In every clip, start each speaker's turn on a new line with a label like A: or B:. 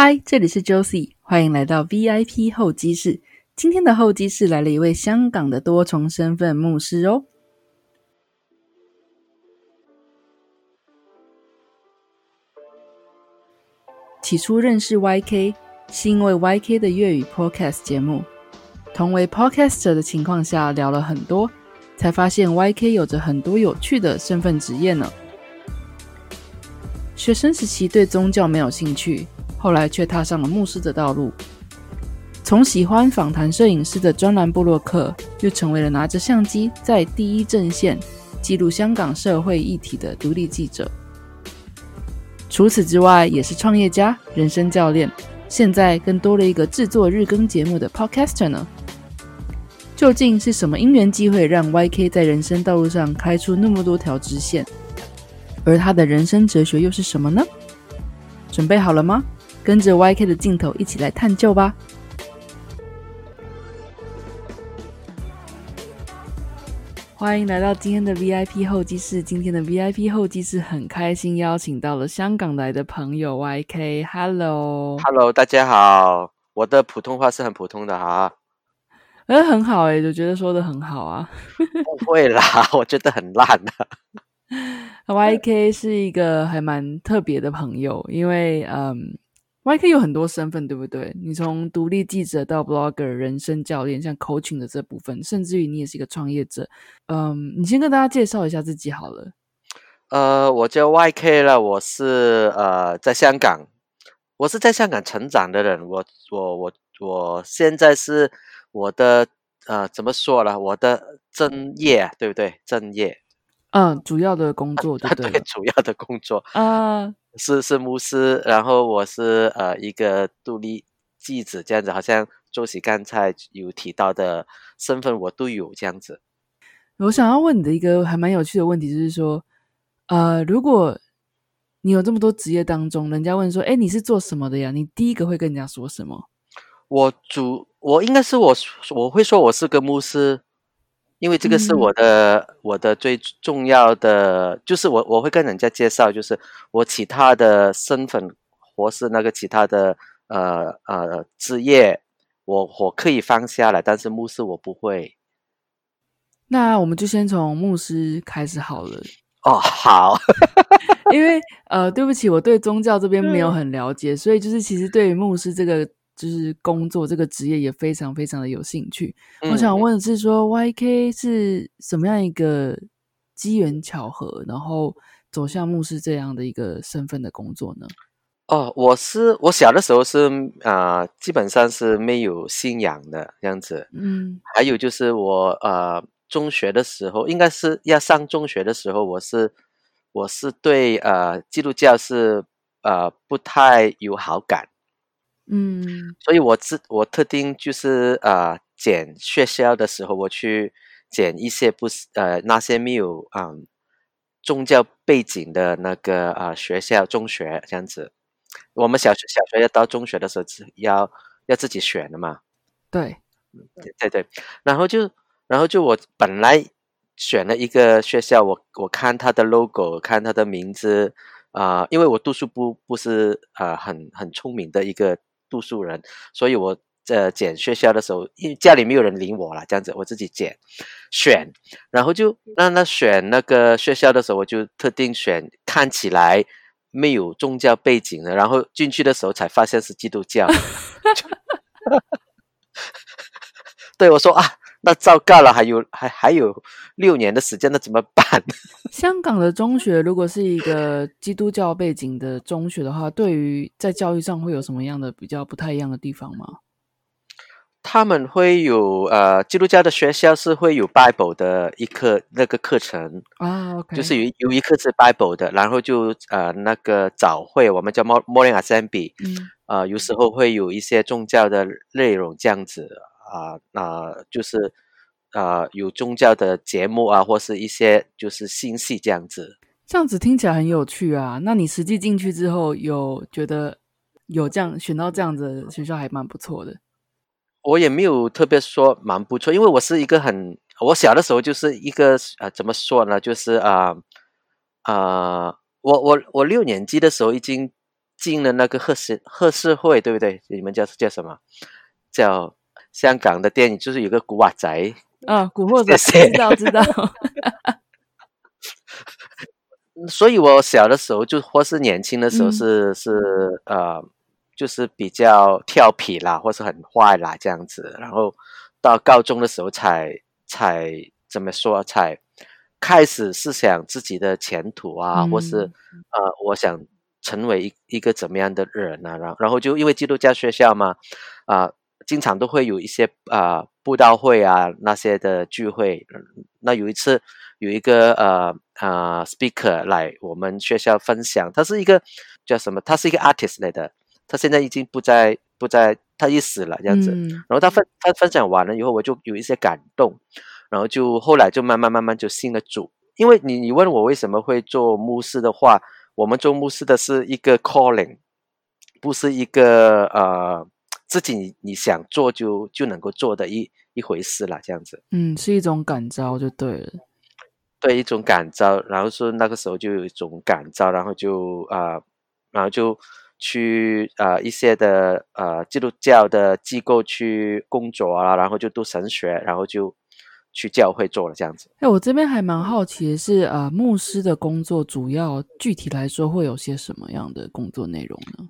A: 嗨，这里是 Josie，欢迎来到 VIP 候机室。今天的候机室来了一位香港的多重身份牧师哦。起初认识 YK 是因为 YK 的粤语 Podcast 节目，同为 Podcaster 的情况下聊了很多，才发现 YK 有着很多有趣的身份职业呢。学生时期对宗教没有兴趣。后来却踏上了牧师的道路，从喜欢访谈摄影师的专栏布洛克，又成为了拿着相机在第一阵线记录香港社会议题的独立记者。除此之外，也是创业家、人生教练，现在更多了一个制作日更节目的 Podcaster 呢。究竟是什么因缘机会让 YK 在人生道路上开出那么多条直线？而他的人生哲学又是什么呢？准备好了吗？跟着 YK 的镜头一起来探究吧！欢迎来到今天的 VIP 候机室。今天的 VIP 候机室很开心邀请到了香港来的朋友 YK。Hello，Hello，
B: 大家好。我的普通话是很普通的哈，
A: 呃，很好哎，就觉得说的很好啊。
B: 不会啦，我觉得很烂啊。
A: YK 是一个还蛮特别的朋友，因为嗯。YK 有很多身份，对不对？你从独立记者到 blogger、人生教练，像 coaching 的这部分，甚至于你也是一个创业者。嗯，你先跟大家介绍一下自己好了。
B: 呃，我叫 YK 了，我是呃在香港，我是在香港成长的人。我我我我现在是我的呃怎么说了？我的正业对不对？正业。
A: 嗯，主要的工作对 对，
B: 主要的工作啊。是是牧师，然后我是呃一个独立记者，这样子，好像周喜刚才有提到的身份，我都有这样子。
A: 我想要问你的一个还蛮有趣的问题，就是说，呃，如果你有这么多职业当中，人家问说，哎，你是做什么的呀？你第一个会跟人家说什么？
B: 我主，我应该是我，我会说我是个牧师。因为这个是我的我的最重要的，就是我我会跟人家介绍，就是我其他的身份或是那个其他的呃呃职业，我我可以放下来，但是牧师我不会。
A: 那我们就先从牧师开始好了。
B: 哦，好，
A: 因为呃，对不起，我对宗教这边没有很了解，所以就是其实对于牧师这个。就是工作这个职业也非常非常的有兴趣。我想问的是，说 YK 是什么样一个机缘巧合，然后走向牧师这样的一个身份的工作呢？
B: 哦，我是我小的时候是啊，基本上是没有信仰的这样子。嗯，还有就是我呃中学的时候，应该是要上中学的时候，我是我是对呃基督教是呃不太有好感。嗯，所以我自我特定就是呃捡学校的时候，我去捡一些不是呃那些没有啊宗教背景的那个啊学校中学这样子。我们小学小学要到中学的时候，要要自己选的嘛。
A: 对，
B: 对对。然后就然后就我本来选了一个学校，我我看他的 logo，看他的名字啊，因为我读书不不是呃很很聪明的一个。读书人，所以我呃捡学校的时候，因为家里没有人领我了，这样子我自己捡选，然后就让他选那个学校的时候，我就特定选看起来没有宗教背景的，然后进去的时候才发现是基督教。对我说啊。那糟糕了，还有还还有六年的时间，那怎么办？
A: 香港的中学如果是一个基督教背景的中学的话，对于在教育上会有什么样的比较不太一样的地方吗？
B: 他们会有呃，基督教的学校是会有 Bible 的一课那个课程
A: 啊，
B: 就是有有一课是 Bible 的，然后就呃那个早会，我们叫 Morning Assembly，嗯，呃有时候会有一些宗教的内容这样子。啊，那就是啊，有宗教的节目啊，或是一些就是新戏这样子。
A: 这样子听起来很有趣啊。那你实际进去之后，有觉得有这样选到这样子学校还蛮不错的。
B: 我也没有特别说蛮不错，因为我是一个很，我小的时候就是一个呃，怎么说呢？就是啊啊，我我我六年级的时候已经进了那个贺氏贺氏会，对不对？你们叫叫什么？叫香港的电影，就是有个古惑仔。
A: 啊，古惑仔，知道知道。
B: 所以我小的时候就或是年轻的时候是是呃，就是比较调皮啦，或是很坏啦这样子。然后到高中的时候才才怎么说才。开始是想自己的前途啊，或是呃，我想成为一一个怎么样的人啊？然然后就因为基督教学校嘛，啊，经常都会有一些啊布道会啊那些的聚会。那有一次有一个呃呃 speaker 来我们学校分享，他是一个叫什么？他是一个 artist 来的，他现在已经不在不在，他已死了这样子。然后他分他分享完了以后，我就有一些感动。然后就后来就慢慢慢慢就信了主，因为你你问我为什么会做牧师的话，我们做牧师的是一个 calling，不是一个呃自己你想做就就能够做的一一回事了，这样子。
A: 嗯，是一种感召就对了。
B: 对，一种感召，然后说那个时候就有一种感召，然后就啊，然后就去啊一些的呃基督教的机构去工作啊，然后就读神学，然后就。去教会做了这样子。
A: 哎，我这边还蛮好奇的是，呃，牧师的工作主要具体来说会有些什么样的工作内容呢？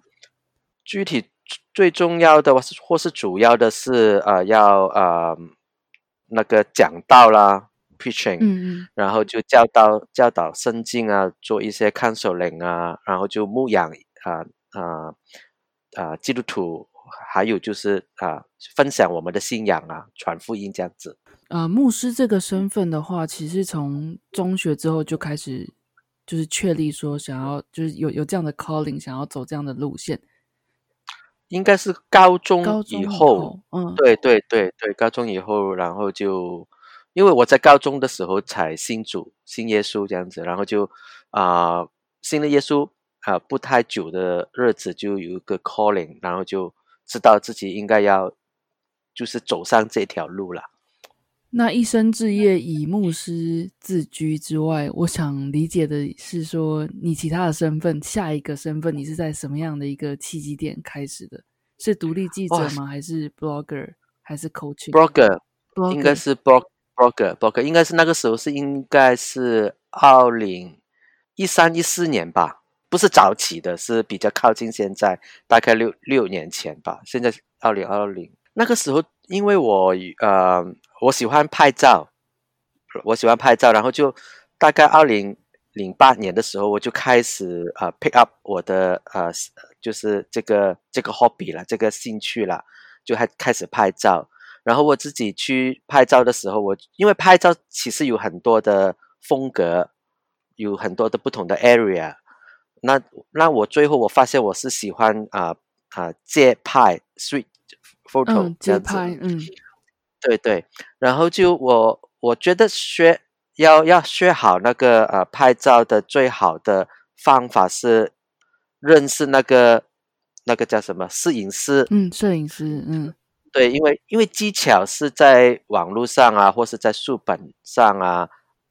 B: 具体最重要的或是主要的是，呃，要呃那个讲道啦，preaching，嗯嗯，然后就教导教导圣经啊，做一些 counseling 啊，然后就牧养啊啊啊基督徒，还有就是啊分享我们的信仰啊，传福音这样子。
A: 呃，牧师这个身份的话，其实从中学之后就开始，就是确立说想要，就是有有这样的 calling，想要走这样的路线。
B: 应该是高中
A: 以
B: 后，嗯，对对对对，高中以后，然后就因为我在高中的时候才信主、信耶稣这样子，然后就啊信了耶稣啊，不太久的日子就有一个 calling，然后就知道自己应该要就是走上这条路了。
A: 那一生志业以牧师自居之外，我想理解的是说，你其他的身份，下一个身份，你是在什么样的一个契机点开始的？是独立记者吗？还是 blogger？还是
B: coaching？blogger，应该是 blog，blogger，blogger，应该是那个时候是应该是二零一三一四年吧，不是早起的，是比较靠近现在，大概六六年前吧。现在二零二零那个时候，因为我呃。我喜欢拍照，我喜欢拍照，然后就大概二零零八年的时候，我就开始呃 pick up 我的呃就是这个这个 hobby 了，这个兴趣了，就还开始拍照。然后我自己去拍照的时候，我因为拍照其实有很多的风格，有很多的不同的 area。那那我最后我发现我是喜欢啊啊街拍 street photo 这样子，嗯。对对，然后就我我觉得学要要学好那个呃拍照的最好的方法是认识那个那个叫什么摄影师，
A: 嗯，摄影师，嗯，
B: 对，因为因为技巧是在网络上啊，或是在书本上啊，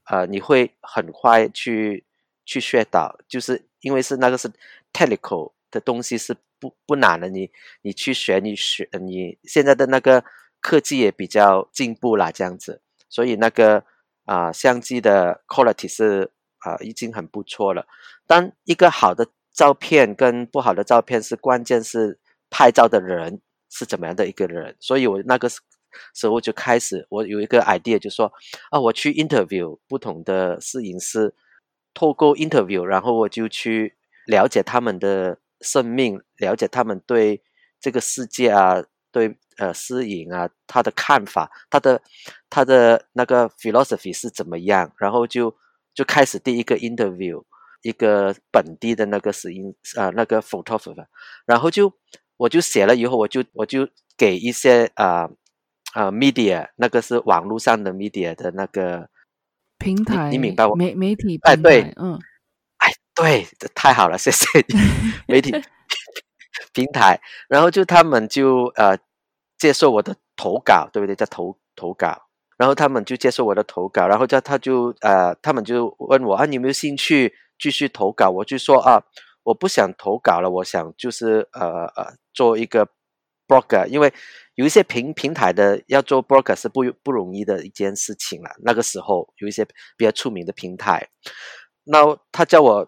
B: 呃，你会很快去去学到，就是因为是那个是 technical 的东西是不不难的，你你去学，你学你现在的那个。科技也比较进步啦，这样子，所以那个啊相机的 quality 是啊已经很不错了。但一个好的照片跟不好的照片是关键是拍照的人是怎么样的一个人。所以我那个时候就开始，我有一个 idea 就说啊，我去 interview 不同的摄影师，透过 interview，然后我就去了解他们的生命，了解他们对这个世界啊。对，呃，摄影啊，他的看法，他的他的那个 philosophy 是怎么样？然后就就开始第一个 interview，一个本地的那个摄影啊，那个 photographer，然后就我就写了以后，我就我就给一些啊啊 media，那个是网络上的 media 的那个
A: 平台，
B: 你明白我
A: 媒媒体
B: 哎对，嗯，哎对，太好了，谢谢你，媒体 平台，然后就他们就呃。接受我的投稿，对不对？叫投投稿，然后他们就接受我的投稿，然后叫他就呃，他们就问我啊，你有没有兴趣继续投稿？我就说啊，我不想投稿了，我想就是呃呃做一个 blogger，因为有一些平平台的要做 blogger 是不不容易的一件事情了。那个时候有一些比较出名的平台，那他叫我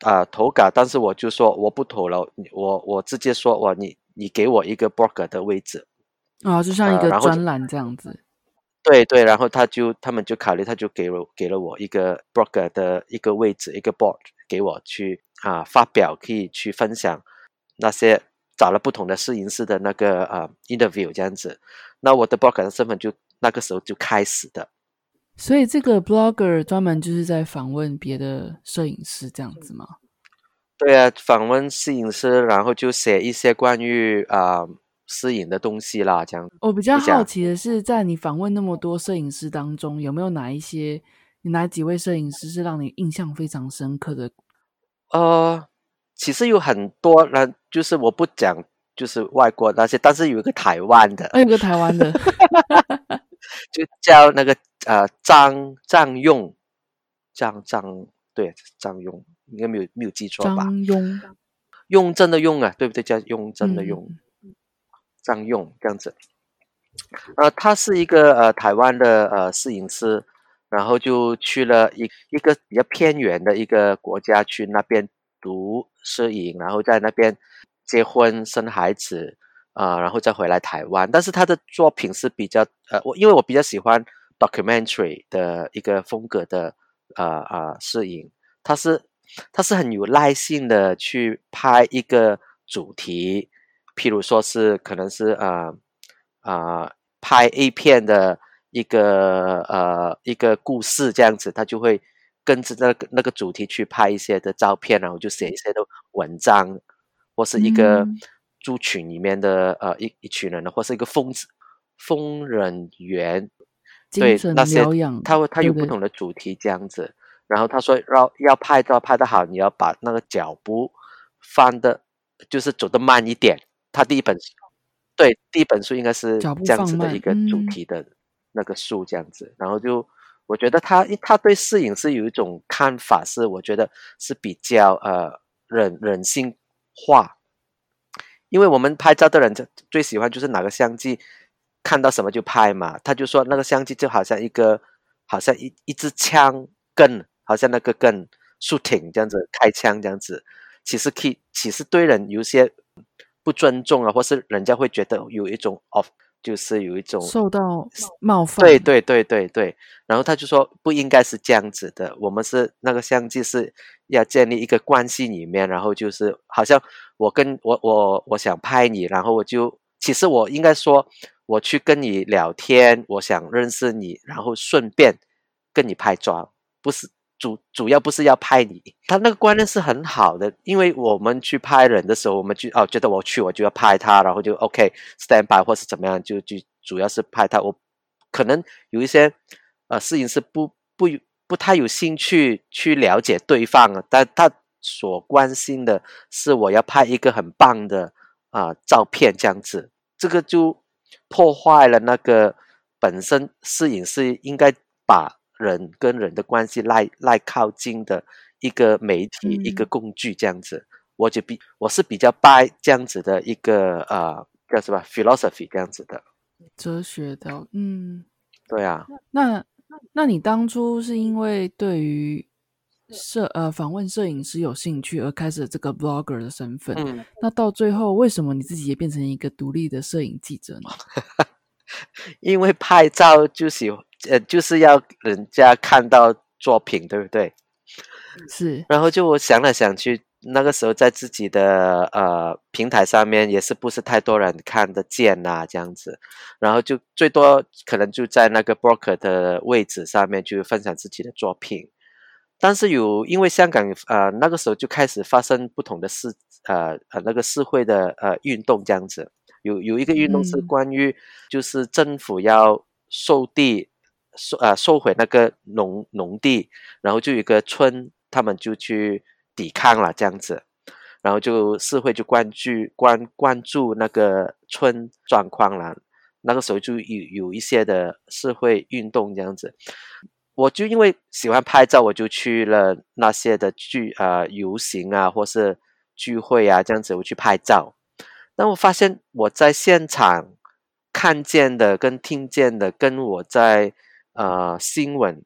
B: 啊投稿，但是我就说我不投了，我我直接说我你你给我一个 blogger 的位置
A: 啊，就像一个专栏这样子。
B: 对对，然后他就他们就考虑，他就给了给了我一个 blogger 的一个位置，一个 board 给我去啊发表，可以去分享那些找了不同的摄影师的那个呃 interview 这样子。那我的 blogger 的身份就那个时候就开始的。
A: 所以这个 blogger 专门就是在访问别的摄影师这样子吗？
B: 对啊，访问摄影师，然后就写一些关于啊。摄影的东西啦，这样。
A: 我比较好奇的是，在你访问那么多摄影师当中，有没有哪一些，哪几位摄影师是让你印象非常深刻的？
B: 呃，其实有很多，人就是我不讲，就是外国那些，但是有一个台湾的，
A: 有个台湾的，
B: 就叫那个呃张张用，张张对张用，应该没有没有记错吧？
A: 张用，
B: 用真的用啊，对不对？叫用真的用。张用这样子，呃，他是一个呃台湾的呃摄影师，然后就去了一一个比较偏远的一个国家去那边读摄影，然后在那边结婚生孩子，啊，然后再回来台湾。但是他的作品是比较呃，我因为我比较喜欢 documentary 的一个风格的呃呃摄影，他是他是很有耐性的去拍一个主题。譬如说是可能是呃啊拍 A 片的一个呃一个故事这样子，他就会跟着那个那个主题去拍一些的照片，然后就写一些的文章，或是一个猪群里面的呃一一群人，或是一个疯子疯人员，对那些他会他有不同的主题这样子，然后他说要要拍照拍得好，你要把那个脚步放的，就是走得慢一点。他第一本书，对，第一本书应该是这样子的一个主题的那个书，这样子。然后就我觉得他他对摄影是有一种看法，是我觉得是比较呃人人性化。因为我们拍照的人就最喜欢就是哪个相机看到什么就拍嘛。他就说那个相机就好像一个好像一一支枪更，好像那个更竖挺这样子开枪这样子，其实可以其实对人有些。不尊重啊，或是人家会觉得有一种哦，就是有一种
A: 受到冒犯。
B: 对对对对对，然后他就说不应该是这样子的，我们是那个相机是要建立一个关系里面，然后就是好像我跟我我我想拍你，然后我就其实我应该说我去跟你聊天，我想认识你，然后顺便跟你拍照，不是。主主要不是要拍你，他那个观念是很好的，因为我们去拍人的时候，我们就哦觉得我去我就要拍他，然后就 OK stand by 或是怎么样，就就主要是拍他。我可能有一些呃摄影师不不不太有兴趣去了解对方啊，但他所关心的是我要拍一个很棒的啊照片这样子，这个就破坏了那个本身摄影师应该把。人跟人的关系赖赖靠近的一个媒体一个工具这样子，我就比我是比较拜这样子的一个呃叫什么 philosophy 这样子的
A: 哲学的，嗯，
B: 对啊。
A: 那那你当初是因为对于摄呃访问摄影师有兴趣而开始这个 blogger 的身份？嗯，那到最后为什么你自己也变成一个独立的摄影记者呢？
B: 因为拍照就喜欢。呃，就是要人家看到作品，对不对？
A: 是。
B: 然后就我想来想去，那个时候在自己的呃平台上面也是不是太多人看得见呐，这样子。然后就最多可能就在那个 broker 的位置上面去分享自己的作品。但是有因为香港呃那个时候就开始发生不同的事，呃呃那个社会的呃运动这样子。有有一个运动是关于就是政府要收地。收啊收回那个农农地，然后就有一个村，他们就去抵抗了这样子，然后就社会就关注关关注那个村状况了。那个时候就有有一些的社会运动这样子，我就因为喜欢拍照，我就去了那些的聚啊游行啊，或是聚会啊这样子，我去拍照。但我发现我在现场看见的跟听见的，跟我在呃新闻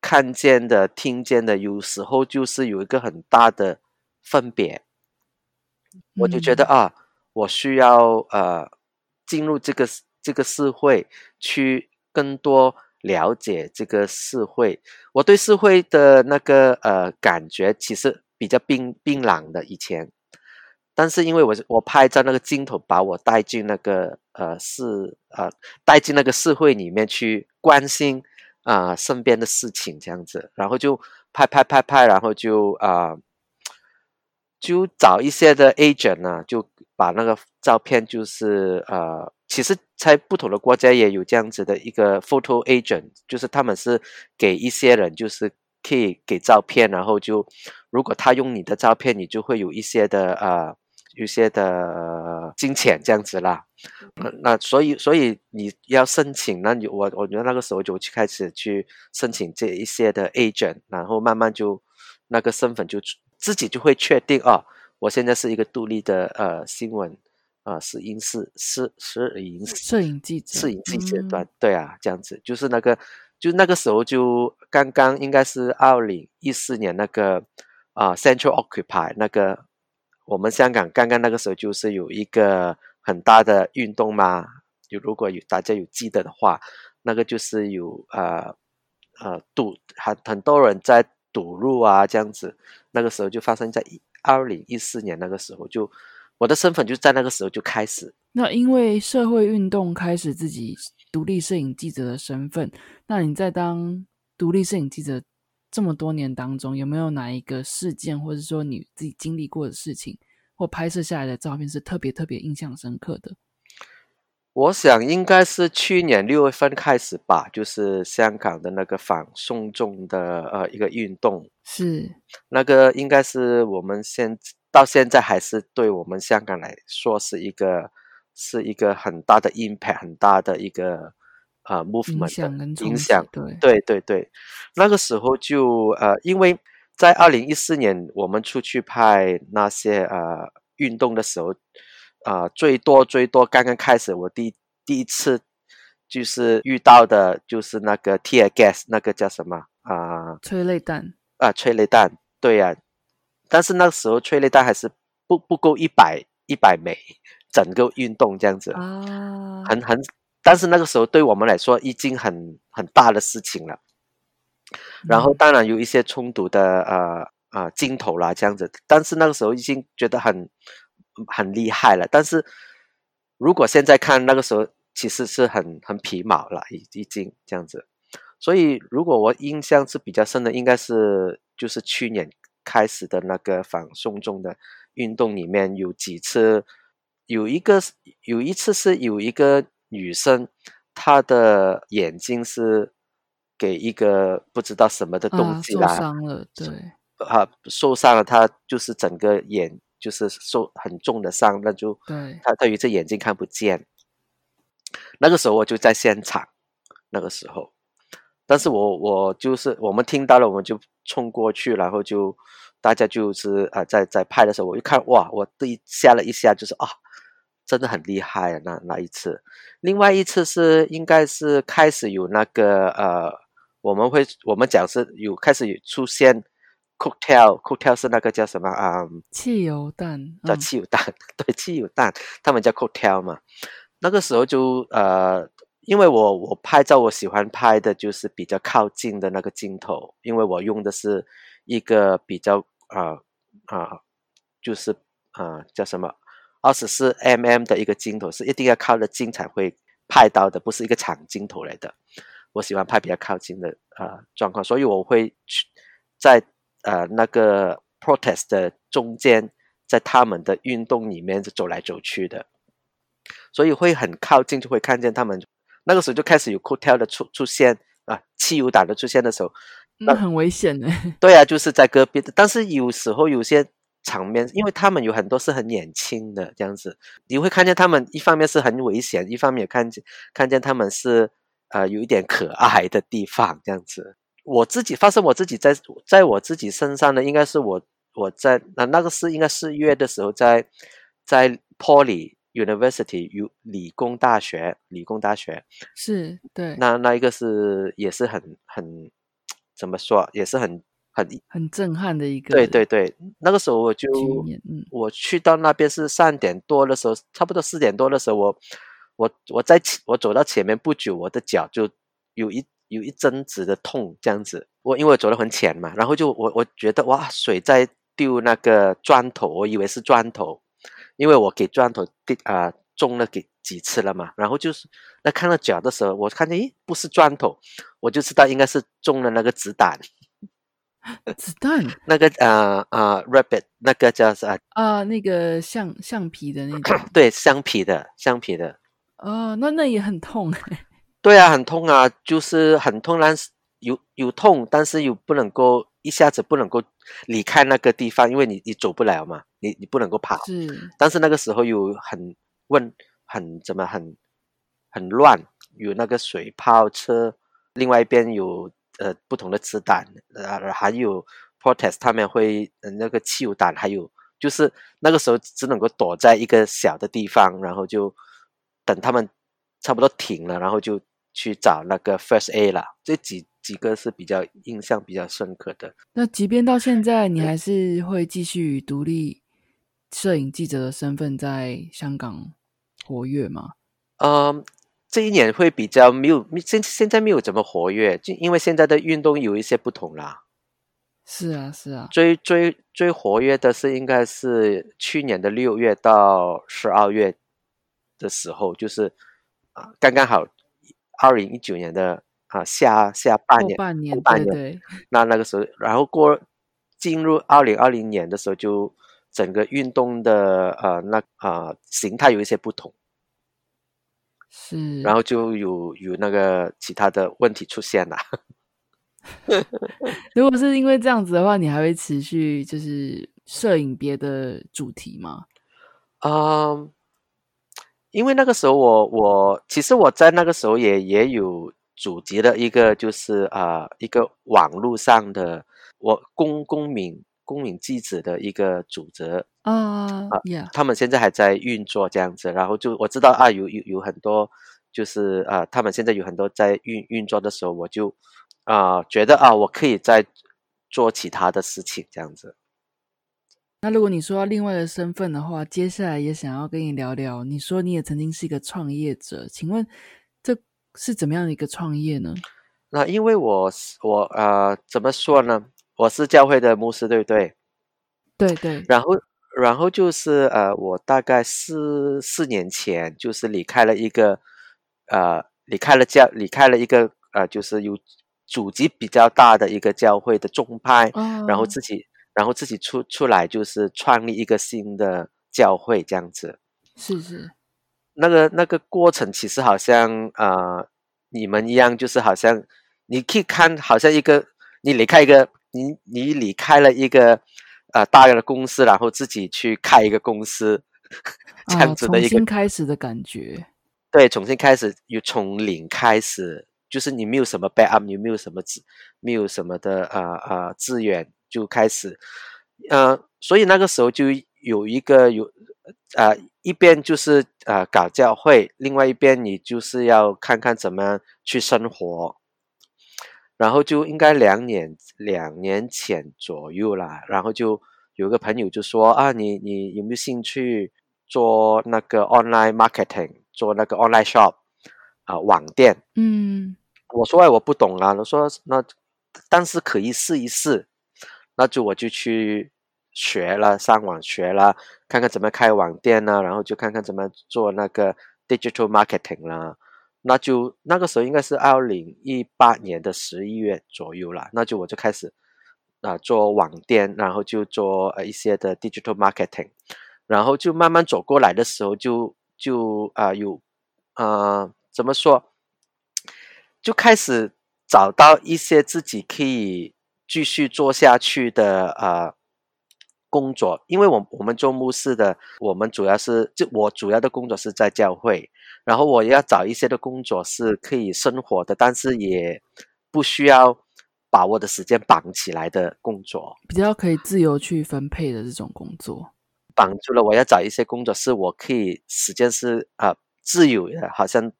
B: 看见的、听见的，有时候就是有一个很大的分别。我就觉得啊，我需要呃进入这个这个社会，去更多了解这个社会。我对社会的那个呃感觉，其实比较冰冰冷的以前。但是因为我我拍照那个镜头把我带进那个呃是呃带进那个社会里面去关心啊身边的事情这样子，然后就拍拍拍拍，然后就啊就找一些的 agent 呢，就把那个照片就是呃其实在不同的国家也有这样子的一个 photo agent，就是他们是给一些人就是可以给照片，然后就如果他用你的照片，你就会有一些的呃。有些的金钱这样子啦，那那所以所以你要申请，那你我我觉得那个时候就去开始去申请这一些的 agent，然后慢慢就那个身份就自己就会确定哦，我现在是一个独立的呃新闻啊是影视是是影
A: 摄影记者
B: 摄影记者段对啊这样子就是那个就那个时候就刚刚应该是二零一四年那个啊 Central Occupy 那个。我们香港刚刚那个时候就是有一个很大的运动嘛，就如果有大家有记得的话，那个就是有呃呃堵很很多人在堵路啊这样子，那个时候就发生在二零一四年那个时候，就我的身份就在那个时候就开始。
A: 那因为社会运动开始自己独立摄影记者的身份，那你在当独立摄影记者？这么多年当中，有没有哪一个事件，或者说你自己经历过的事情，或拍摄下来的照片是特别特别印象深刻的？
B: 我想应该是去年六月份开始吧，就是香港的那个反送中的呃一个运动，
A: 是
B: 那个应该是我们现到现在还是对我们香港来说是一个是一个很大的 impact，很大的一个。呃，movement 的影响，
A: 对
B: 对对对，那个时候就呃，因为在二零一四年我们出去拍那些呃运动的时候，啊，最多最多刚刚开始，我第第一次就是遇到的就是那个 tear gas，那个叫什么啊？
A: 催泪弹
B: 啊，催泪弹，对呀，但是那个时候催泪弹还是不不够一百一百枚，整个运动这样子
A: 啊，
B: 很很。但是那个时候对我们来说已经很很大的事情了，然后当然有一些冲突的呃呃镜头啦这样子，但是那个时候已经觉得很很厉害了。但是如果现在看那个时候，其实是很很皮毛了，已已经这样子。所以如果我印象是比较深的，应该是就是去年开始的那个反送中的运动里面有几次，有一个有一次是有一个。女生，她的眼睛是给一个不知道什么的东西啦，
A: 受伤了，对，
B: 啊，受伤了，他就是整个眼就是受很重的伤，那就
A: 对，
B: 他对于这眼睛看不见。那个时候我就在现场，那个时候，但是我我就是我们听到了，我们就冲过去，然后就大家就是啊，在在拍的时候，我一看哇，我一吓了一下，就是啊。真的很厉害啊！那那一次，另外一次是应该是开始有那个呃，我们会我们讲是有开始有出现 cocktail，cocktail 是那个叫什么啊？
A: 汽油弹，
B: 叫汽油弹，对，汽油弹，他们叫 cocktail 嘛。那个时候就呃，因为我我拍照我喜欢拍的就是比较靠近的那个镜头，因为我用的是一个比较啊啊，就是啊叫什么？二十四 mm 的一个镜头是一定要靠得近才会拍到的，不是一个长镜头来的。我喜欢拍比较靠近的呃状况，所以我会去在呃那个 protest 的中间，在他们的运动里面走来走去的，所以会很靠近，就会看见他们。那个时候就开始有 cocktail 的出出现啊，汽油弹的出现的时候，
A: 那很危险的。
B: 对啊，就是在隔壁的，但是有时候有些。场面，因为他们有很多是很年轻的这样子，你会看见他们一方面是很危险，一方面也看见看见他们是呃有一点可爱的地方这样子。我自己发生我自己在在我自己身上呢，应该是我我在那那个是应该四月的时候，在在 Poly University 有理工大学，理工大学
A: 是对。
B: 那那一个是也是很很怎么说，也是很很
A: 很震撼的一个。
B: 对对对，那个时候我就我去到那边是三点多的时候，差不多四点多的时候，我我我在我走到前面不久，我的脚就有一有一阵子的痛，这样子。我因为我走得很浅嘛，然后就我我觉得哇，水在丢那个砖头，我以为是砖头，因为我给砖头丢啊中了给几次了嘛，然后就是那看到脚的时候，我看见咦不是砖头，我就知道应该是中了那个子弹，
A: 子弹。
B: 那个啊啊 rabbit 那个叫啥
A: 啊那个橡橡皮的那种，
B: 对橡皮的橡皮的，
A: 哦那那也很痛，
B: 对啊很痛啊，就是很痛，但是。有有痛，但是又不能够一下子不能够离开那个地方，因为你你走不了嘛，你你不能够跑。
A: 是，
B: 但是那个时候有很问很怎么很很乱，有那个水炮车，另外一边有呃不同的子弹，呃还有 protest 他们会那个汽油弹，还有就是那个时候只能够躲在一个小的地方，然后就等他们差不多停了，然后就去找那个 first A 了，这几。几个是比较印象比较深刻的。
A: 那即便到现在，你还是会继续独立摄影记者的身份在香港活跃吗？
B: 嗯，这一年会比较没有现现在没有怎么活跃，就因为现在的运动有一些不同啦。
A: 是啊，是啊。
B: 最最最活跃的是应该是去年的六月到十二月的时候，就是啊，刚刚好二零一九年的。啊，下下半年，
A: 半年，
B: 半年，那那个时候，然后过进入二零二零年的时候，就整个运动的呃那啊形态有一些不同，
A: 是，
B: 然后就有有那个其他的问题出现了。
A: 如果是因为这样子的话，你还会持续就是摄影别的主题吗？
B: 啊，因为那个时候我我其实我在那个时候也也有。组织的一个就是啊，一个网络上的我公公民公民记者的一个组织
A: 啊，
B: 他们现在还在运作这样子，然后就我知道啊，有有有很多就是啊，他们现在有很多在运运作的时候，我就啊觉得啊，我可以再做其他的事情这样子。
A: 那如果你说到另外的身份的话，接下来也想要跟你聊聊。你说你也曾经是一个创业者，请问这？是怎么样的一个创业呢？
B: 那因为我是我呃，怎么说呢？我是教会的牧师，对不对？
A: 对对。
B: 然后然后就是呃，我大概四四年前就是离开了一个呃，离开了教，离开了一个呃，就是有祖籍比较大的一个教会的宗派，然后自己然后自己出出来就是创立一个新的教会这样子。
A: 是是。
B: 那个那个过程其实好像呃，你们一样，就是好像你可以看，好像一个你离开一个你你离开了一个呃大的公司，然后自己去开一个公司，这样子的一个
A: 重新开始的感觉。
B: 对，重新开始，又从零开始，就是你没有什么 backup，你没有什么资，没有什么的呃呃资源，就开始，呃，所以那个时候就有一个有。啊，一边就是啊搞教会，另外一边你就是要看看怎么样去生活，然后就应该两年两年前左右啦，然后就有个朋友就说啊，你你有没有兴趣做那个 online marketing，做那个 online shop 啊网店？
A: 嗯，
B: 我说哎我不懂啊，我说那但是可以试一试，那就我就去。学了，上网学了，看看怎么开网店呢？然后就看看怎么做那个 digital marketing 啦。那就那个时候应该是二零一八年的十一月左右了。那就我就开始啊做网店，然后就做呃一些的 digital marketing，然后就慢慢走过来的时候，就就啊有啊怎么说，就开始找到一些自己可以继续做下去的啊。工作，因为我我们做牧师的，我们主要是就我主要的工作是在教会，然后我要找一些的工作是可以生活的，但是也不需要把我的时间绑起来的工作，
A: 比较可以自由去分配的这种工作，
B: 绑住了。我要找一些工作是我可以时间是啊自由的，好像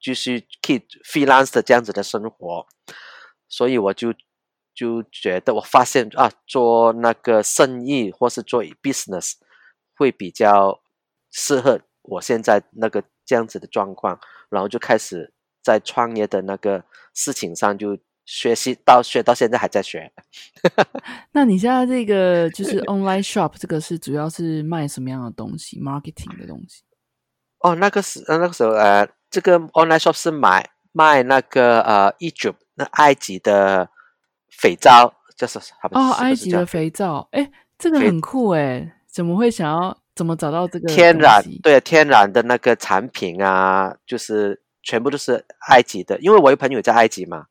B: 继续 keep freelance 的这样子的生活，所以我就就觉得我发现啊，做那个生意或是做 business 会比较适合我现在那个这样子的状况，然后就开始在创业的那个事情上就。学习到学到现在还在学。
A: 那你现在这个 就是 online shop，这个是主要是卖什么样的东西？marketing 的东西？
B: 哦，那个是呃那个时候呃，这个 online shop 是买卖那个呃 Egypt 那埃及的肥皂，就是
A: 哦，埃及的肥皂，哎，这个很酷哎，怎么会想要怎么找到这个
B: 天然？对，天然的那个产品啊，就是全部都是埃及的，因为我有朋友在埃及嘛。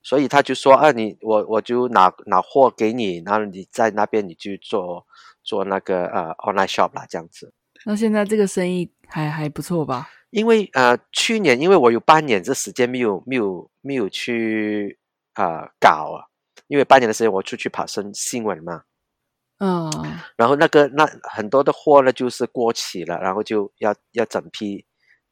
B: 所以他就说啊，你我我就拿拿货给你，然后你在那边你去做做那个呃 online shop 啦，这样子。
A: 那现在这个生意还还不错吧？
B: 因为呃去年因为我有半年这时间没有没有没有去啊搞啊，因为半年的时间我出去跑新新闻嘛。
A: 嗯。
B: 然后那个那很多的货呢就是过期了，然后就要要整批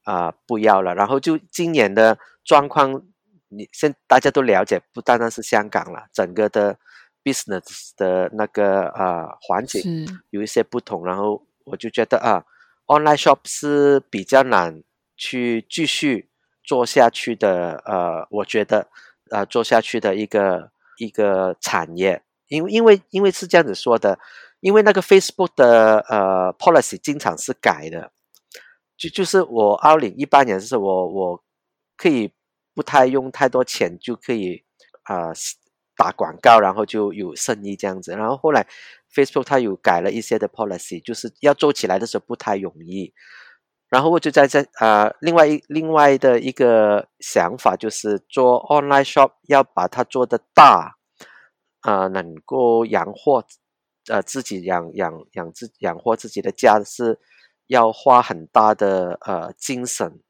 B: 啊不要了，然后就今年的状况。你现大家都了解，不单单是香港了，整个的 business 的那个呃环境有一些不同，然后我就觉得啊，online shop 是比较难去继续做下去的，呃，我觉得呃做下去的一个一个产业，因为因为因为是这样子说的，因为那个 Facebook 的呃 policy 经常是改的，就就是我二零一八年是我我可以。不太用太多钱就可以啊打广告，然后就有生意这样子。然后后来 Facebook 它有改了一些的 policy，就是要做起来的时候不太容易。然后我就在在啊，另外一另外的一个想法就是做 online shop 要把它做的大啊，能够养活呃自己养养养自养活自己的家是要花很大的呃精神。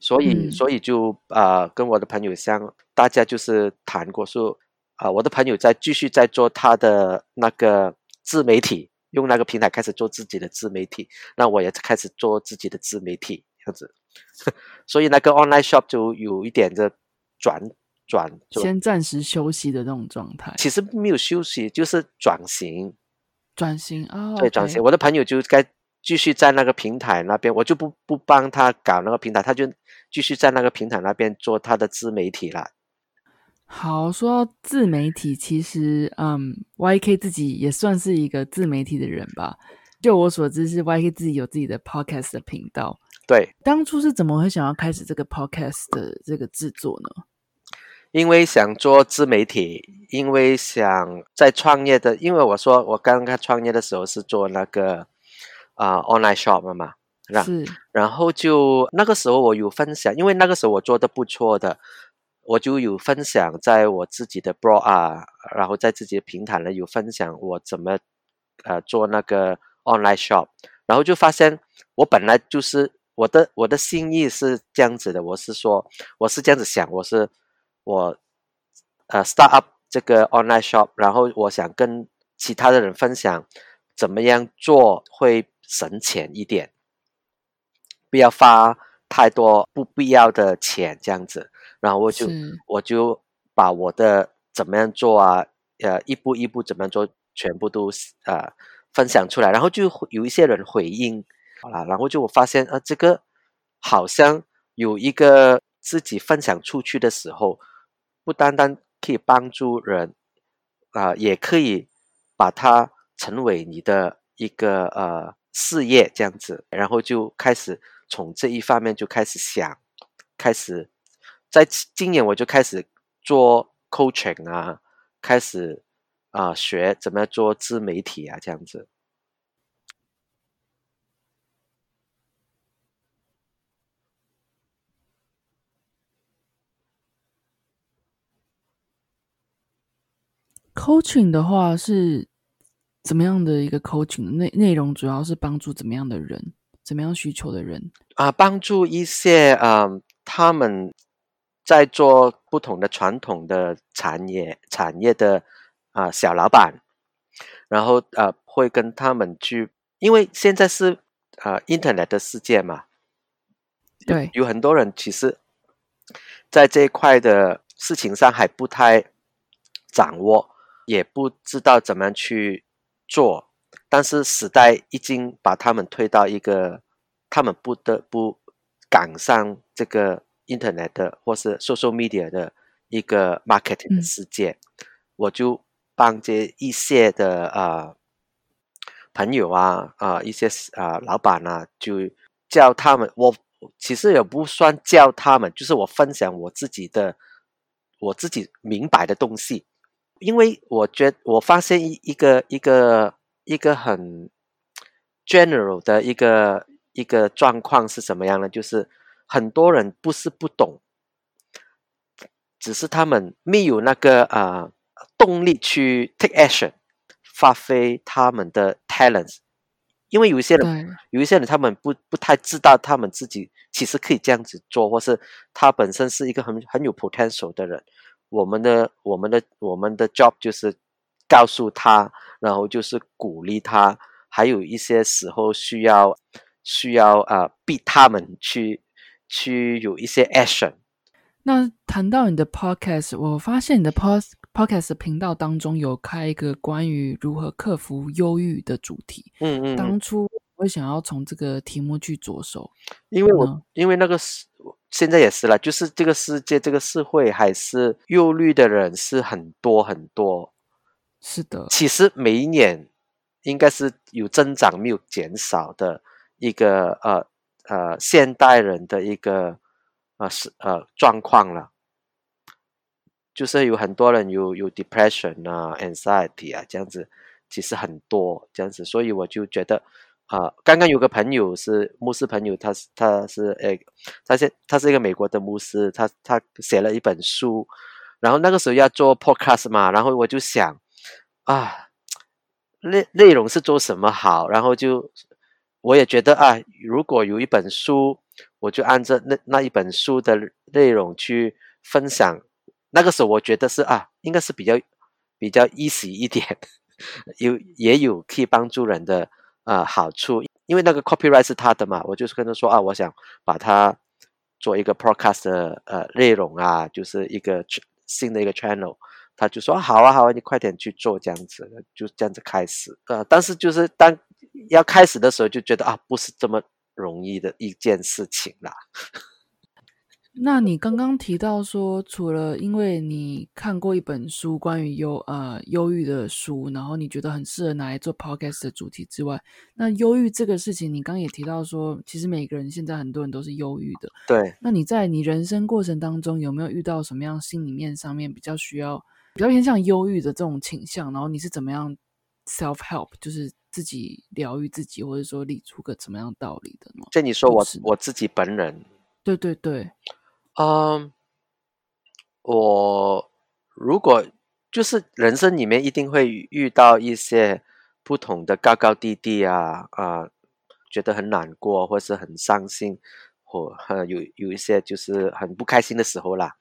B: 所以，所以就啊，跟我的朋友相，大家就是谈过说，啊，我的朋友在继续在做他的那个自媒体，用那个平台开始做自己的自媒体，那我也开始做自己的自媒体，这样子。所以那个 online shop 就有一点的转转，
A: 先暂时休息的那种状态。
B: 其实没有休息，就是转型，
A: 转型啊，
B: 对，转型。我的朋友就该。继续在那个平台那边，我就不不帮他搞那个平台，他就继续在那个平台那边做他的自媒体了。
A: 好，说到自媒体，其实嗯，YK 自己也算是一个自媒体的人吧。就我所知，是 YK 自己有自己的 podcast 的频道。
B: 对，
A: 当初是怎么会想要开始这个 podcast 的这个制作呢？
B: 因为想做自媒体，因为想在创业的，因为我说我刚刚创业的时候是做那个。啊，online shop 嘛，
A: 是，
B: 然后就那个时候我有分享，因为那个时候我做的不错的，我就有分享在我自己的 blog 啊，然后在自己的平台呢有分享我怎么呃做那个 online shop，然后就发现我本来就是我的我的心意是这样子的，我是说我是这样子想，我是我呃 start up 这个 online shop，然后我想跟其他的人分享怎么样做会。省钱一点，不要花太多不必要的钱，这样子。然后我就我就把我的怎么样做啊，呃，一步一步怎么样做，全部都呃分享出来。然后就有一些人回应，啊，然后就我发现，啊，这个好像有一个自己分享出去的时候，不单单可以帮助人啊，也可以把它成为你的一个呃。事业这样子，然后就开始从这一方面就开始想，开始在今年我就开始做 coaching 啊，开始啊学怎么样做自媒体啊这样子。
A: coaching 的话是。怎么样的一个 coaching 内内容主要是帮助怎么样的人，怎么样需求的人
B: 啊？帮助一些啊，他们在做不同的传统的产业产业的啊小老板，然后呃会跟他们去，因为现在是啊 Internet 的世界嘛，
A: 对，
B: 有很多人其实，在这一块的事情上还不太掌握，也不知道怎么样去做，但是时代已经把他们推到一个，他们不得不赶上这个。Internet 的或是 Social Media 的一个 Marketing 的世界，我就帮这一些的啊朋友啊啊一些啊老板啊，就教他们。我其实也不算教他们，就是我分享我自己的我自己明白的东西。因为我觉我发现一一个一个一个很 general 的一个一个状况是什么样呢？就是。很多人不是不懂，只是他们没有那个啊动力去 take action，发挥他们的 talents。因为有一些人，有一些人他们不不太知道他们自己其实可以这样子做，或是他本身是一个很很有 potential 的人。我们的我们的我们的 job 就是告诉他，然后就是鼓励他，还有一些时候需要需要啊逼他们去。去有一些 action。
A: 那谈到你的 podcast，我发现你的 pod podcast 频道当中有开一个关于如何克服忧郁的主题。
B: 嗯嗯。
A: 当初我想要从这个题目去着手，
B: 因为我因为那个是现在也是了，就是这个世界这个社会还是忧虑的人是很多很多。
A: 是的。
B: 其实每一年应该是有增长没有减少的一个呃。呃，现代人的一个呃是呃状况了，就是有很多人有有 depression 啊，anxiety 啊这样子，其实很多这样子，所以我就觉得啊，刚刚有个朋友是牧师朋友，他是他是诶，他现他是一个美国的牧师，他他写了一本书，然后那个时候要做 podcast 嘛，然后我就想啊，内内容是做什么好，然后就。我也觉得啊，如果有一本书，我就按照那那一本书的内容去分享。那个时候我觉得是啊，应该是比较比较 easy 一点，有也有可以帮助人的啊好处。因为那个 copyright 是他的嘛，我就是跟他说啊，我想把它做一个 podcast 的呃内容啊，就是一个新的一个 channel。他就说好啊好啊，你快点去做这样子，就这样子开始。呃，但是就是当要开始的时候，就觉得啊，不是这么容易的一件事情啦。
A: 那你刚刚提到说，除了因为你看过一本书关于忧呃忧郁的书，然后你觉得很适合拿来做 podcast 的主题之外，那忧郁这个事情，你刚刚也提到说，其实每个人现在很多人都是忧郁的。
B: 对。
A: 那你在你人生过程当中，有没有遇到什么样心里面上面比较需要？比较偏向忧郁的这种倾向，然后你是怎么样 self help，就是自己疗愈自己，或者说理出个什么样道理的呢？
B: 这你说我我自己本人，
A: 对对对，
B: 嗯，我如果就是人生里面一定会遇到一些不同的高高低低啊啊，觉得很难过，或是很伤心，或有有一些就是很不开心的时候啦，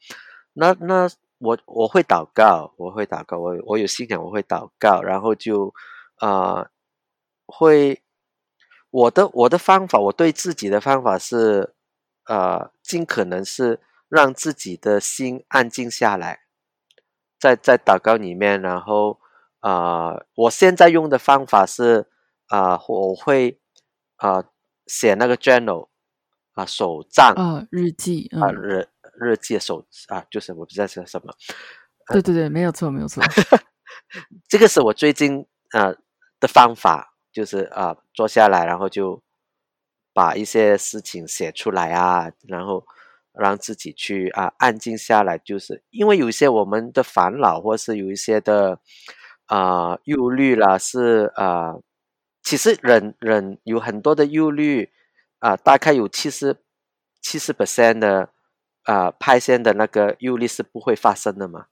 B: 那那。我我会祷告，我会祷告，我我有信仰，我会祷告，然后就啊，会我的我的方法，我对自己的方法是呃，尽可能是让自己的心安静下来，在在祷告里面，然后啊，我现在用的方法是啊，我会啊写那个 journal 啊手账
A: 啊日记
B: 啊日。日记手啊，就是我不知道是什么。
A: 对对对，没有错，没有错。
B: 这个是我最近啊的方法，就是啊坐下来，然后就把一些事情写出来啊，然后让自己去啊安静下来。就是因为有一些我们的烦恼，或是有一些的啊忧虑啦，是啊，其实人人有很多的忧虑啊，大概有七十七十 percent 的。啊，派线的那个忧虑是不会发生的嘛？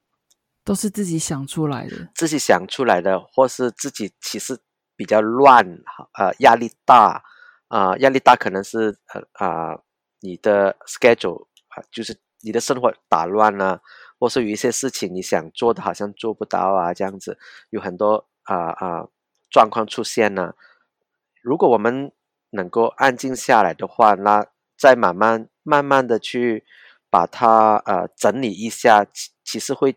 A: 都是自己想出来的，
B: 自己想出来的，或是自己其实比较乱，呃，压力大，啊，压力大可能是呃啊，你的 schedule 啊，就是你的生活打乱了，或是有一些事情你想做的好像做不到啊，这样子有很多啊啊状况出现了。如果我们能够安静下来的话，那再慢慢慢慢的去把它呃整理一下，其其实会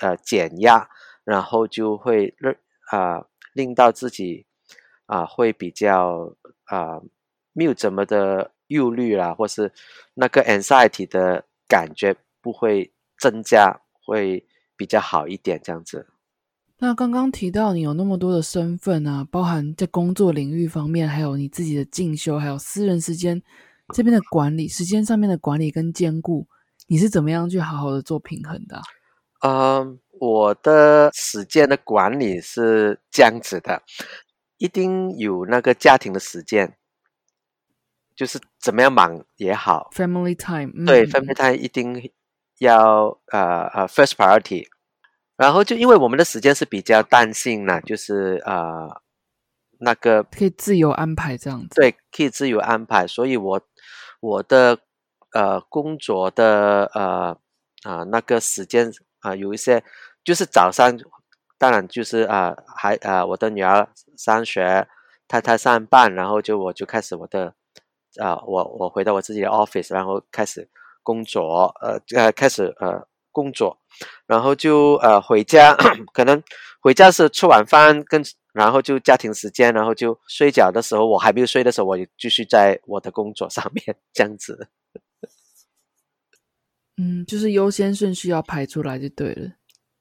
B: 呃减压，然后就会啊令到自己啊会比较啊没有怎么的忧虑啦，或是那个 anxiety 的感觉不会增加，会比较好一点这样子。
A: 那刚刚提到你有那么多的身份啊，包含在工作领域方面，还有你自己的进修，还有私人时间这边的管理，时间上面的管理跟兼顾，你是怎么样去好好的做平衡的？
B: 嗯，我的时间的管理是这样子的，一定有那个家庭的时间，就是怎么样忙也好
A: ，family time，
B: 对，family time 一定要呃呃 first priority。然后就因为我们的时间是比较弹性呢，就是呃那个
A: 可以自由安排这样子。
B: 对，可以自由安排，所以我我的呃工作的呃啊那个时间啊有一些就是早上，当然就是啊还啊我的女儿上学，太太上班，然后就我就开始我的啊我我回到我自己的 office，然后开始工作，呃呃开始呃。工作，然后就呃回家，可能回家是吃晚饭，跟然后就家庭时间，然后就睡觉的时候，我还没有睡的时候，我就继续在我的工作上面这样子。
A: 嗯，就是优先顺序要排出来就对了。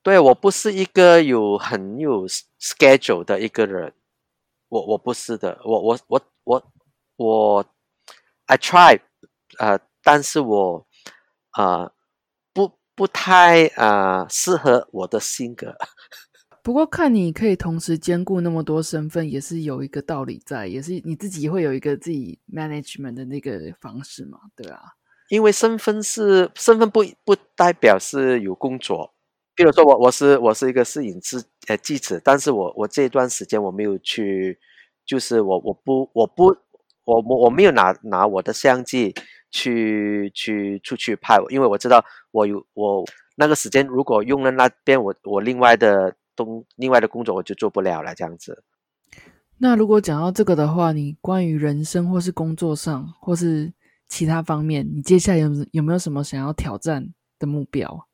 B: 对我不是一个有很有 schedule 的一个人，我我不是的，我我我我我 I try 呃，但是我啊。不太啊适合我的性格，
A: 不过看你可以同时兼顾那么多身份，也是有一个道理在，也是你自己会有一个自己 management 的那个方式嘛，对啊。
B: 因为身份是身份不不代表是有工作，比如说我我是我是一个摄影师呃记者，但是我我这段时间我没有去，就是我我不我不我我我没有拿拿我的相机。去去出去拍，因为我知道我有我那个时间，如果用了那边，我我另外的东另外的工作我就做不了了，这样子。
A: 那如果讲到这个的话，你关于人生或是工作上或是其他方面，你接下来有有没有什么想要挑战的目标？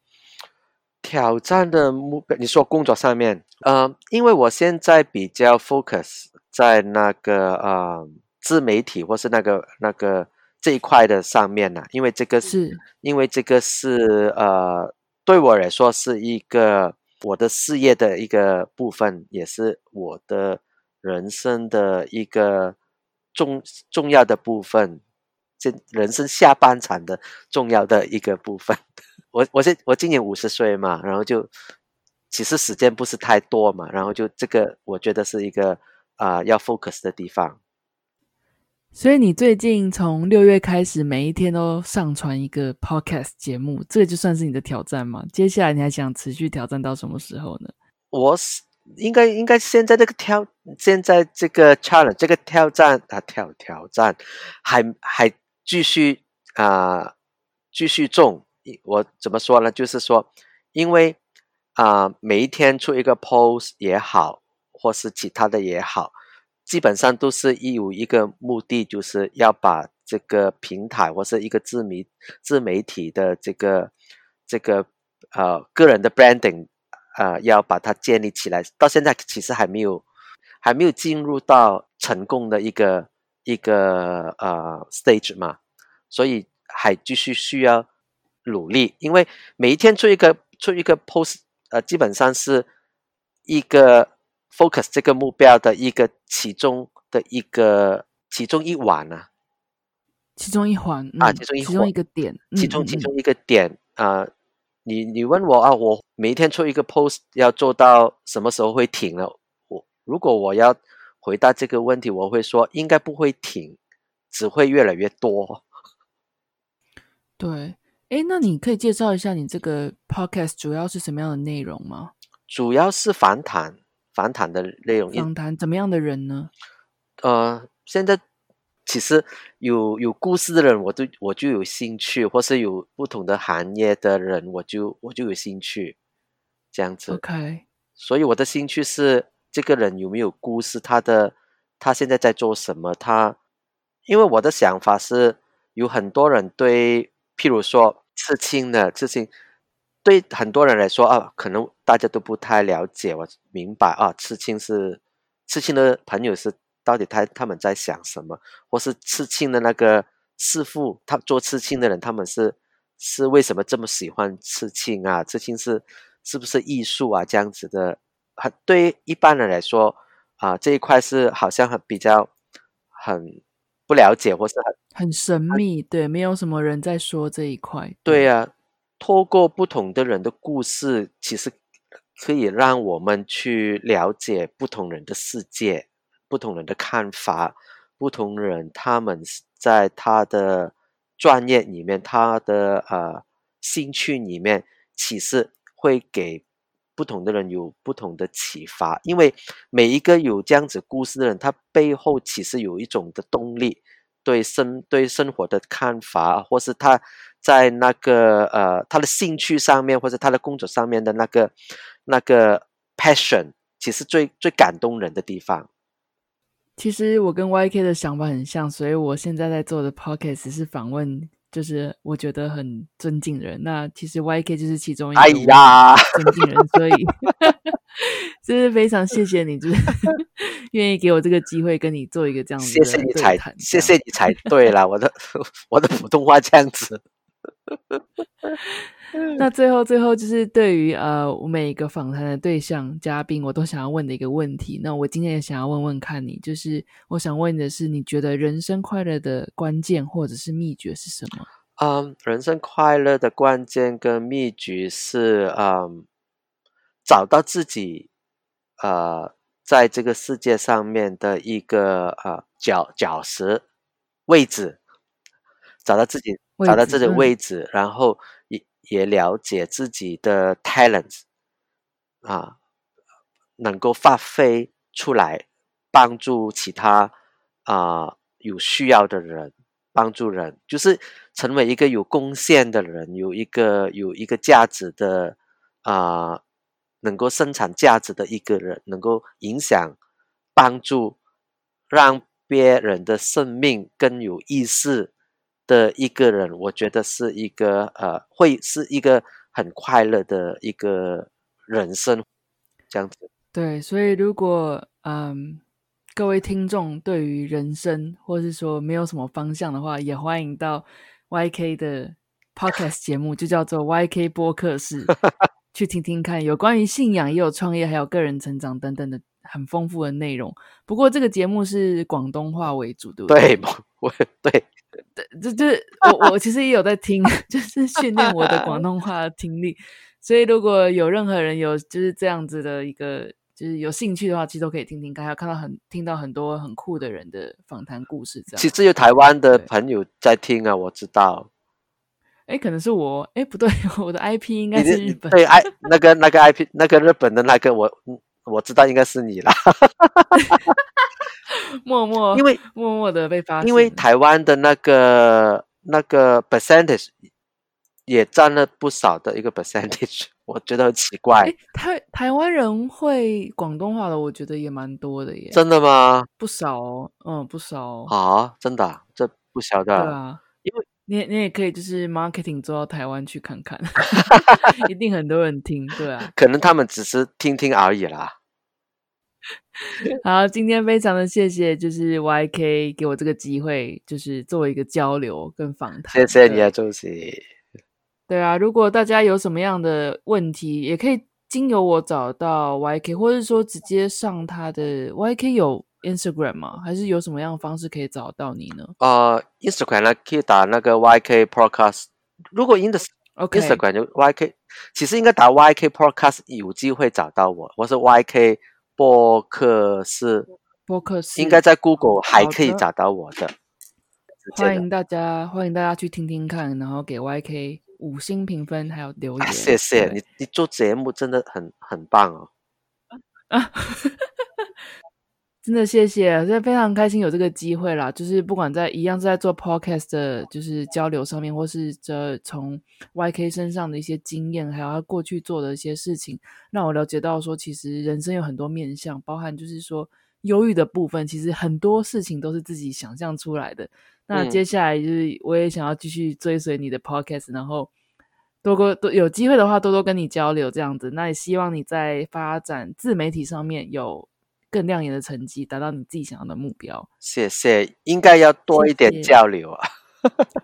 B: 挑战的目标，你说工作上面，呃，因为我现在比较 focus 在那个呃自媒体或是那个那个。这一块的上面呢，因为这个
A: 是，
B: 因为这个是呃，对我来说是一个我的事业的一个部分，也是我的人生的一个重重要的部分，这人生下半场的重要的一个部分。我我是我今年五十岁嘛，然后就其实时间不是太多嘛，然后就这个我觉得是一个啊要 focus 的地方。
A: 所以你最近从六月开始，每一天都上传一个 podcast 节目，这个就算是你的挑战吗？接下来你还想持续挑战到什么时候呢？
B: 我是应该应该现在这个挑，现在这个 challenge 这个挑战啊挑挑战还还继续啊继续重。我怎么说呢？就是说，因为啊每一天出一个 post 也好，或是其他的也好。基本上都是有一个目的，就是要把这个平台或是一个自媒自媒体的这个这个呃个人的 branding 啊，要把它建立起来。到现在其实还没有还没有进入到成功的一个一个呃 stage 嘛，所以还继续需要努力。因为每一天出一个出一个 post，呃，基本上是一个。focus 这个目标的一个其中的一个其中一环呢，
A: 其中一环
B: 啊，其中一
A: 其中一个点，
B: 其中其中一个点啊，你你问我啊，我每一天出一个 post 要做到什么时候会停了？我如果我要回答这个问题，我会说应该不会停，只会越来越多。
A: 对，哎，那你可以介绍一下你这个 podcast 主要是什么样的内容吗？
B: 主要是访谈。访谈的内容，
A: 访谈怎么样的人呢？
B: 呃，现在其实有有故事的人，我都我就有兴趣，或是有不同的行业的人，我就我就有兴趣，这样子。
A: OK，
B: 所以我的兴趣是这个人有没有故事，他的他现在在做什么，他因为我的想法是有很多人对，譬如说刺青的刺青。对很多人来说啊，可能大家都不太了解。我明白啊，刺青是刺青的朋友是到底他他们在想什么，或是刺青的那个师傅，他做刺青的人，他们是是为什么这么喜欢刺青啊？刺青是是不是艺术啊？这样子的，很对一般人来说啊，这一块是好像很比较很不了解，或是
A: 很很神秘。对，没有什么人在说这一块。
B: 对呀。透过不同的人的故事，其实可以让我们去了解不同人的世界、不同人的看法、不同人他们在他的专业里面、他的呃兴趣里面，其实会给不同的人有不同的启发。因为每一个有这样子故事的人，他背后其实有一种的动力。对生对生活的看法，或是他在那个呃他的兴趣上面，或者他的工作上面的那个那个 passion，其实最最感动人的地方。
A: 其实我跟 YK 的想法很像，所以我现在在做的 podcast 是访问。就是我觉得很尊敬的人，那其实 YK 就是其中一个尊敬人，所以就是非常谢谢你，就是 愿意给我这个机会跟你做一个这样子。
B: 谢谢你才，谢谢你才对了，我的 我的普通话这样子。
A: 那最后，最后就是对于呃，我每一个访谈的对象嘉宾，我都想要问的一个问题。那我今天也想要问问看你，就是我想问的是，你觉得人生快乐的关键或者是秘诀是什么？
B: 嗯，人生快乐的关键跟秘诀是，嗯，找到自己，呃，在这个世界上面的一个呃角角石位置，找到自己，找到自己的位置，然后。也了解自己的 talents 啊，能够发挥出来，帮助其他啊有需要的人，帮助人，就是成为一个有贡献的人，有一个有一个价值的啊，能够生产价值的一个人，能够影响、帮助，让别人的生命更有意思。的一个人，我觉得是一个呃，会是一个很快乐的一个人生，这样子。
A: 对，所以如果嗯，各位听众对于人生或是说没有什么方向的话，也欢迎到 YK 的 Podcast 节目，就叫做 YK 播客室，去听听看有关于信仰、也有创业、还有个人成长等等的很丰富的内容。不过这个节目是广东话为主，对不
B: 对？对，我对。
A: 对，这这我我其实也有在听，就是训练我的广东话听力。所以如果有任何人有就是这样子的一个，就是有兴趣的话，其实都可以听听看，要看到很听到很多很酷的人的访谈故事。这样，
B: 其实有台湾的朋友在听啊，我知道。
A: 哎，可能是我，哎，不对，我的 IP 应该是日本。
B: 对，I 那个那个 IP 那个日本的那个，我我知道应该是你啦。
A: 默默，
B: 因为
A: 默默的被发
B: 现，因为台湾的那个那个 percentage 也占了不少的一个 percentage，我觉得很奇怪。
A: 台台湾人会广东话的，我觉得也蛮多的耶。
B: 真的吗？
A: 不少，哦，嗯，不少。
B: 啊，真的，这不晓得。
A: 对啊，因为你你也可以就是 marketing 做到台湾去看看，一定很多人听。对啊，
B: 可能他们只是听听而已啦。
A: 好，今天非常的谢谢，就是 YK 给我这个机会，就是作为一个交流跟访谈。
B: 谢谢你啊，主席。
A: 对啊，如果大家有什么样的问题，也可以经由我找到 YK，或者说直接上他的 YK 有 Instagram 吗？还是有什么样的方式可以找到你呢？
B: 呃，Instagram 呢可以打那个 YK Podcast。如果 Instagram 就 YK，其实应该打 YK Podcast 有机会找到我，我是 YK。播客是
A: 博客是
B: 应该在 Google 还可以找到我的。
A: 欢迎大家，欢迎大家去听听看，然后给 YK 五星评分，还有留言。
B: 谢谢你，你做节目真的很很棒哦。
A: 真的谢谢，所以非常开心有这个机会啦。就是不管在一样是在做 podcast 的，就是交流上面，或是这从 YK 身上的一些经验，还有他过去做的一些事情，让我了解到说，其实人生有很多面向，包含就是说忧郁的部分，其实很多事情都是自己想象出来的。那接下来就是我也想要继续追随你的 podcast，然后多多多有机会的话，多多跟你交流这样子。那也希望你在发展自媒体上面有。更亮眼的成绩，达到你自己想要的目标。
B: 谢谢，应该要多一点交流啊。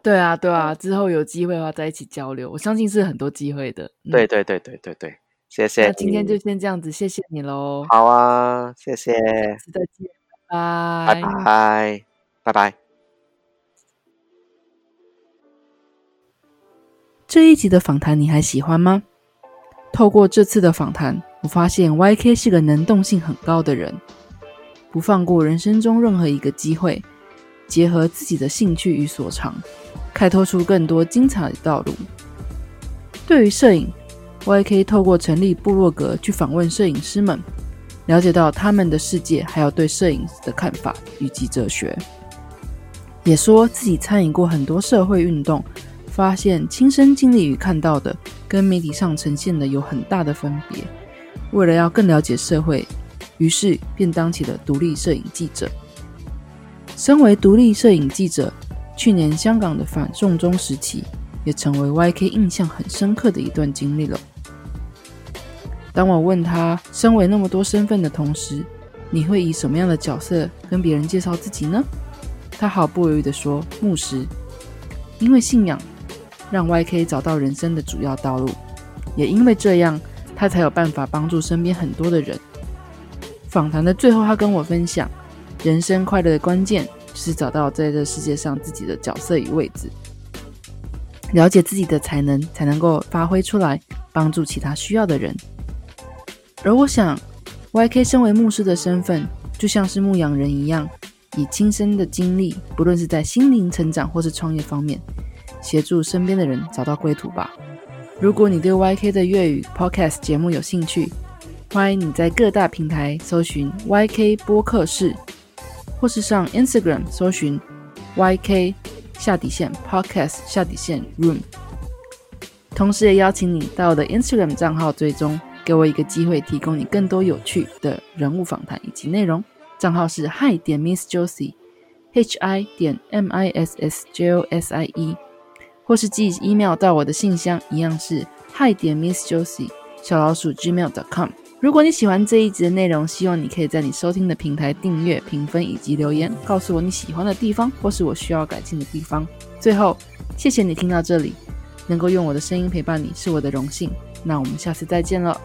A: 对啊，对啊，之后有机会的话再一起交流，我相信是很多机会的。
B: 对对对对对对，谢谢。
A: 那今天就先这样子，谢谢你喽。
B: 好啊，谢谢。
A: 再见，拜
B: 拜，拜拜。
A: 这一集的访谈你还喜欢吗？透过这次的访谈。我发现 YK 是个能动性很高的人，不放过人生中任何一个机会，结合自己的兴趣与所长，开拓出更多精彩的道路。对于摄影，YK 透过成立部落格去访问摄影师们，了解到他们的世界，还有对摄影的看法以及哲学。也说自己参与过很多社会运动，发现亲身经历与看到的，跟媒体上呈现的有很大的分别。为了要更了解社会，于是便当起了独立摄影记者。身为独立摄影记者，去年香港的反送中时期，也成为 YK 印象很深刻的一段经历了。当我问他，身为那么多身份的同时，你会以什么样的角色跟别人介绍自己呢？他毫不犹豫地说：“牧师。”因为信仰，让 YK 找到人生的主要道路，也因为这样。他才有办法帮助身边很多的人。访谈的最后，他跟我分享，人生快乐的关键就是找到在这世界上自己的角色与位置，了解自己的才能，才能够发挥出来，帮助其他需要的人。而我想，YK 身为牧师的身份，就像是牧羊人一样，以亲身的经历，不论是在心灵成长或是创业方面，协助身边的人找到归途吧。如果你对 YK 的粤语 Podcast 节目有兴趣，欢迎你在各大平台搜寻 YK 播客室，或是上 Instagram 搜寻 YK 下底线 Podcast 下底线 Room。同时也邀请你到我的 Instagram 账号追踪，给我一个机会，提供你更多有趣的人物访谈以及内容。账号是 Hi 点 Miss Josie，H I 点 M I S S J O S I E。或是寄 email 到我的信箱，一样是 hi 点 miss josie 小老鼠 gmail.com。如果你喜欢这一集的内容，希望你可以在你收听的平台订阅、评分以及留言，告诉我你喜欢的地方或是我需要改进的地方。最后，谢谢你听到这里，能够用我的声音陪伴你是我的荣幸。那我们下次再见了。